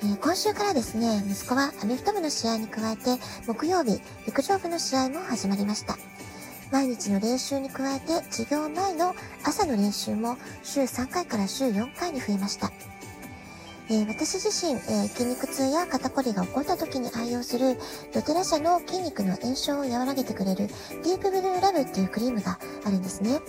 え、今週からですね、息子はアメフト部の試合に加えて、木曜日、陸上部の試合も始まりました。毎日の練習に加えて、授業前の朝の練習も週3回から週4回に増えました。え、私自身、え、筋肉痛や肩こりが起こった時に愛用するドテラ社の筋肉の炎症を和らげてくれるディープブルーラブっていうクリームがあるんですね。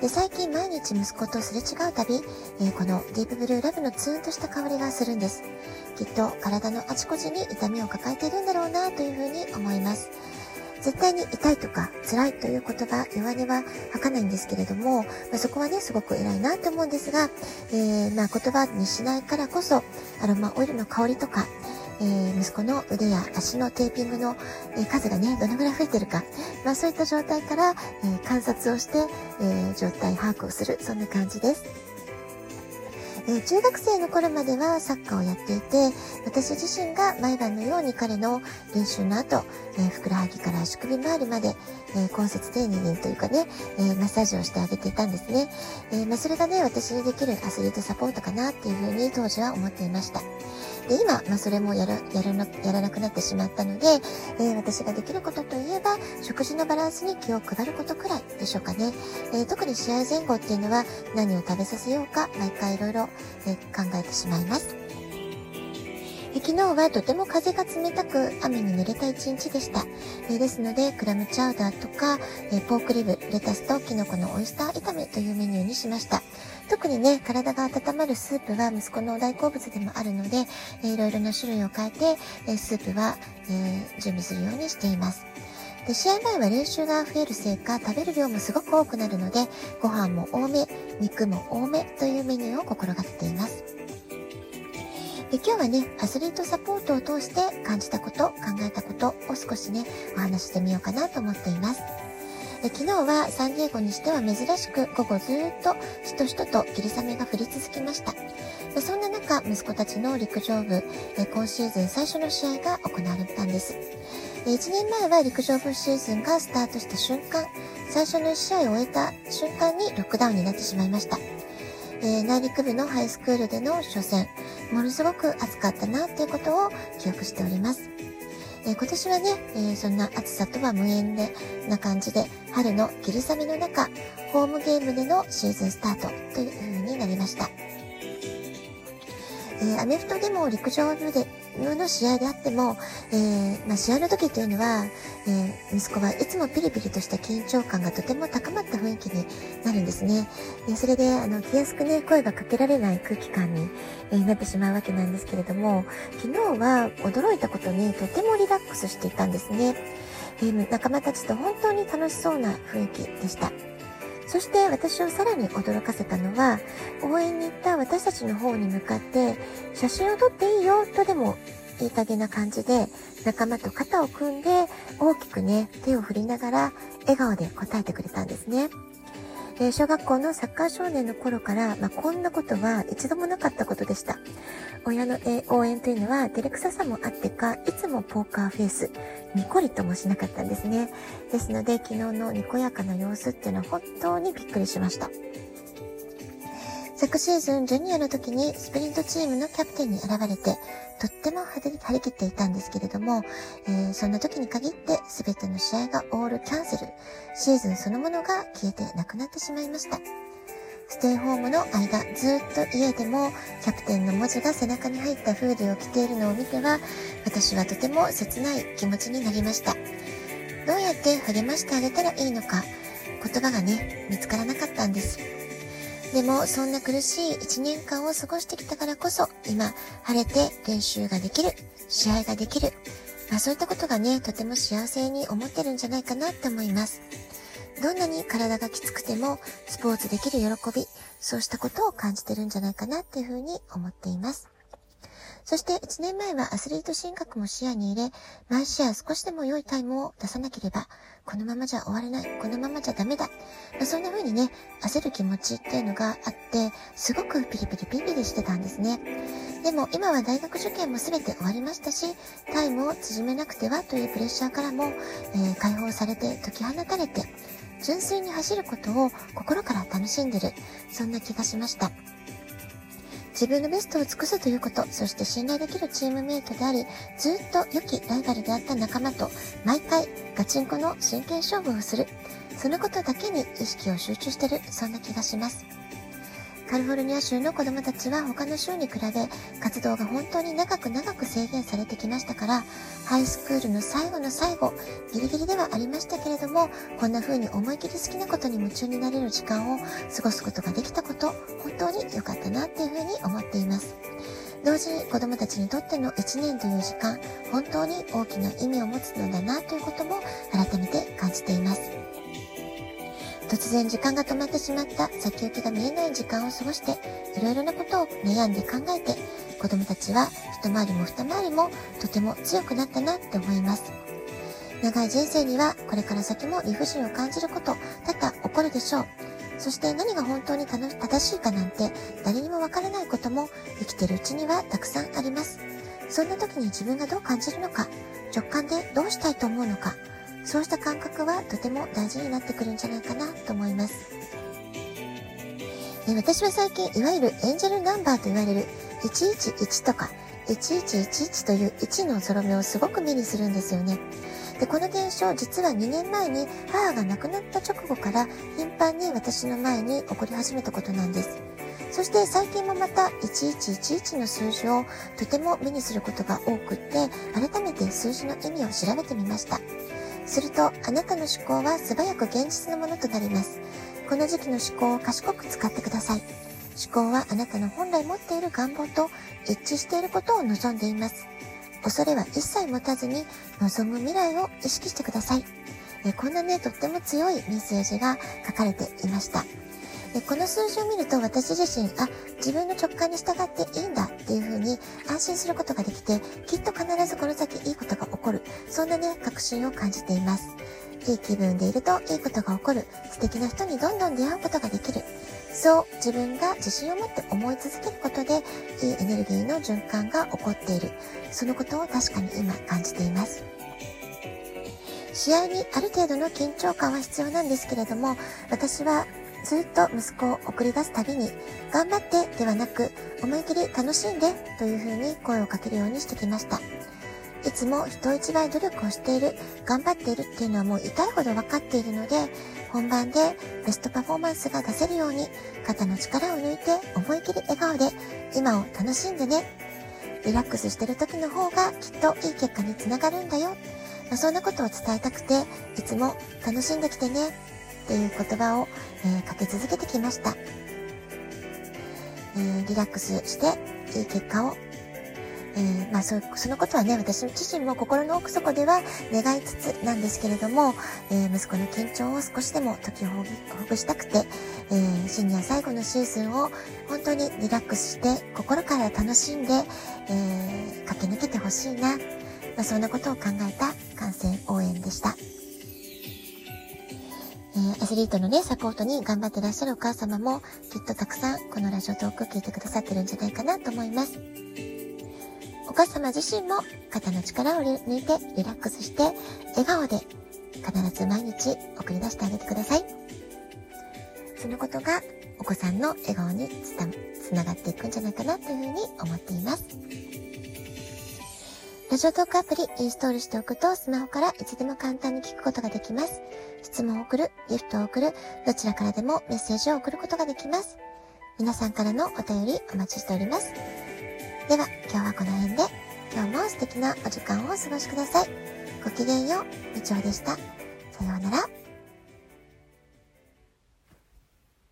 で、最近毎日息子とすれ違うたび、えー、このディープブルーラブのツーンとした香りがするんです。きっと体のあちこちに痛みを抱えているんだろうなというふうに思います。絶対に痛いとか辛いという言葉、弱音は吐かないんですけれども、まあ、そこはね、すごく偉いなと思うんですが、えー、まあ言葉にしないからこそ、アロマオイルの香りとか、え、息子の腕や足のテーピングの、え、数がね、どのぐらい増えてるか、まあそういった状態から、え、観察をして、え状態把握をする、そんな感じです。え中学生の頃まではサッカーをやっていて、私自身が毎晩のように彼の練習の後、えー、ふくらはぎから足首周りまで、えー、関節丁寧にというかね、えー、マッサージをしてあげていたんですね。えまあ、それがね、私にできるアスリートサポートかなっていうふうに当時は思っていました。で、今、まあ、それもやる、やらな、やらなくなってしまったので、えー、私ができることといえば、食事のバランスに気を配ることくらいでしょうかね。えー、特に試合前後っていうのは、何を食べさせようか、毎回いろいろ、え、考えてしまいます。昨日はとても風が冷たく雨に濡れた一日でした。え、ですので、クラムチャウダーとか、え、ポークリブ、レタスとキノコのオイスター炒めというメニューにしました。特にね、体が温まるスープは息子の大好物でもあるので、えー、いろいろな種類を変えて、えスープは、え準備するようにしています。で、試合前は練習が増えるせいか、食べる量もすごく多くなるので、ご飯も多め、肉も多めというメニューを心がけています。で今日はね、アスリートサポートを通して感じたこと、考えたことを少しね、お話してみようかなと思っています。で昨日はサンディエゴにしては珍しく午後ずっとしとしとと霧雨が降り続きました。でそんな中、息子たちの陸上部、今シーズン最初の試合が行われたんです。で1年前は陸上部シーズンがスタートした瞬間、最初の試合を終えた瞬間にロックダウンになってしまいました。えー、内陸部のハイスクールでの初戦、ものすごく暑かったなっていうことを記憶しております。えー、今年はね、えー、そんな暑さとは無縁でな感じで、春の霧雨の中、ホームゲームでのシーズンスタートという風になりました。え、アメフトでも陸上部での試合であっても、えー、まあ、試合の時っていうのは、えー、息子はいつもピリピリとした緊張感がとても高まった雰囲気になるんですね。えそれで、あの、気安くね、声がかけられない空気感に、えなってしまうわけなんですけれども、昨日は驚いたことにとてもリラックスしていたんですね。え仲間たちと本当に楽しそうな雰囲気でした。そして私をさらに驚かせたのは、応援に行った私たちの方に向かって、写真を撮っていいよとでも言いたげな感じで、仲間と肩を組んで、大きくね、手を振りながら、笑顔で答えてくれたんですね。えー、小学校のサッカー少年の頃から、まあ、こんなことは一度もなかったことでした。親の、応援というのは、照れくささもあってか、いつもポーカーフェイス、にこりともしなかったんですね。ですので、昨日のにこやかな様子っていうのは本当にびっくりしました。昨シーズンジュニアの時にスプリントチームのキャプテンに選ばれて、とっ張り切っていたんですけれども、えー、そんな時に限って全ての試合がオールキャンセル、シーズンそのものが消えてなくなってしまいました。ステイホームの間、ずっと家でもキャプテンの文字が背中に入ったフーディを着ているのを見ては、私はとても切ない気持ちになりました。どうやって励ましてあげたらいいのか、言葉がね、見つからなかったんです。でも、そんな苦しい1年間を過ごしてきたからこそ、今、晴れて練習ができる、試合ができる。まあそういったことがね、とても幸せに思ってるんじゃないかなって思います。どんなに体がきつくても、スポーツできる喜び、そうしたことを感じてるんじゃないかなっていうふうに思っています。そして1年前はアスリート進学も視野に入れ、毎試合少しでも良いタイムを出さなければ、このままじゃ終われない、このままじゃダメだ。まあ、そんな風にね、焦る気持ちっていうのがあって、すごくピリピリピリピリしてたんですね。でも今は大学受験も全て終わりましたし、タイムを縮めなくてはというプレッシャーからも、えー、解放されて解き放たれて、純粋に走ることを心から楽しんでる、そんな気がしました。自分のベストを尽くすということ、そして信頼できるチームメイトであり、ずっと良きライバルであった仲間と、毎回ガチンコの真剣勝負をする。そのことだけに意識を集中してる、そんな気がします。カリフォルニア州の子供たちは他の州に比べ活動が本当に長く長く制限されてきましたからハイスクールの最後の最後ギリギリではありましたけれどもこんな風に思い切り好きなことに夢中になれる時間を過ごすことができたこと本当に良かったなっていう風に思っています。同時に子供たちにとっての1年という時間本当に大きな意味を持つのだなということも改めて感じています。突然時間が止まってしまった先行きが見えない時間を過ごして、いろいろなことを悩んで考えて、子供たちは一回りも二回りもとても強くなったなって思います。長い人生にはこれから先も理不尽を感じること多々起こるでしょう。そして何が本当に正しいかなんて誰にもわからないことも生きてるうちにはたくさんあります。そんな時に自分がどう感じるのか、直感でどうしたいと思うのか、そうした感覚はとても大事になってくるんじゃないかなと思います。私は最近、いわゆるエンジェルナンバーと言われる111とか1111という1のゾロ目をすごく目にするんですよね。で、この現象、実は2年前に母が亡くなった直後から頻繁に私の前に起こり始めたことなんです。そして最近もまた1111の数字をとても目にすることが多くって、改めて数字の意味を調べてみました。すると、あなたの思考は素早く現実のものとなります。この時期の思考を賢く使ってください。思考はあなたの本来持っている願望と一致していることを望んでいます。恐れは一切持たずに望む未来を意識してください。えこんなね、とっても強いメッセージが書かれていました。でこの数字を見ると私自身、あ、自分の直感に従っていいんだっていう風に安心することができて、きっと必ずこの先いいことが起こる。そんなね、確信を感じています。いい気分でいるといいことが起こる。素敵な人にどんどん出会うことができる。そう自分が自信を持って思い続けることで、いいエネルギーの循環が起こっている。そのことを確かに今感じています。試合にある程度の緊張感は必要なんですけれども、私はずっと息子を送り出すたびに、頑張ってではなく、思い切り楽しんでというふうに声をかけるようにしてきました。いつも人一倍努力をしている、頑張っているっていうのはもう痛いほど分かっているので、本番でベストパフォーマンスが出せるように、肩の力を抜いて思い切り笑顔で、今を楽しんでね。リラックスしてる時の方がきっといい結果につながるんだよ。まあ、そんなことを伝えたくて、いつも楽しんできてね。っていう言葉を、えー、かけ続けてきました。えー、リラックスしていい結果をえー、まあそ、そのことはね、私自身も心の奥底では願いつつなんですけれども、え、息子の緊張を少しでも解きほぐしたくて、え、シニア最後のシーズンを本当にリラックスして心から楽しんで、え駆け抜けてほしいな、まあ、そんなことを考えた観戦応援でした。えアスリートのね、サポートに頑張ってらっしゃるお母様も、きっとたくさんこのラジオトーク聞いてくださってるんじゃないかなと思います。お母様自身も肩の力を抜いてリラックスして、笑顔で必ず毎日送り出してあげてください。そのことがお子さんの笑顔につながっていくんじゃないかなというふうに思っています。ラジオトークアプリインストールしておくとスマホからいつでも簡単に聞くことができます。質問を送る、ギフトを送る、どちらからでもメッセージを送ることができます。皆さんからのお便りお待ちしております。では、今日はこの辺で、今日も素敵なお時間をお過ごしください。ごきげんよう、みちおでした。さようなら。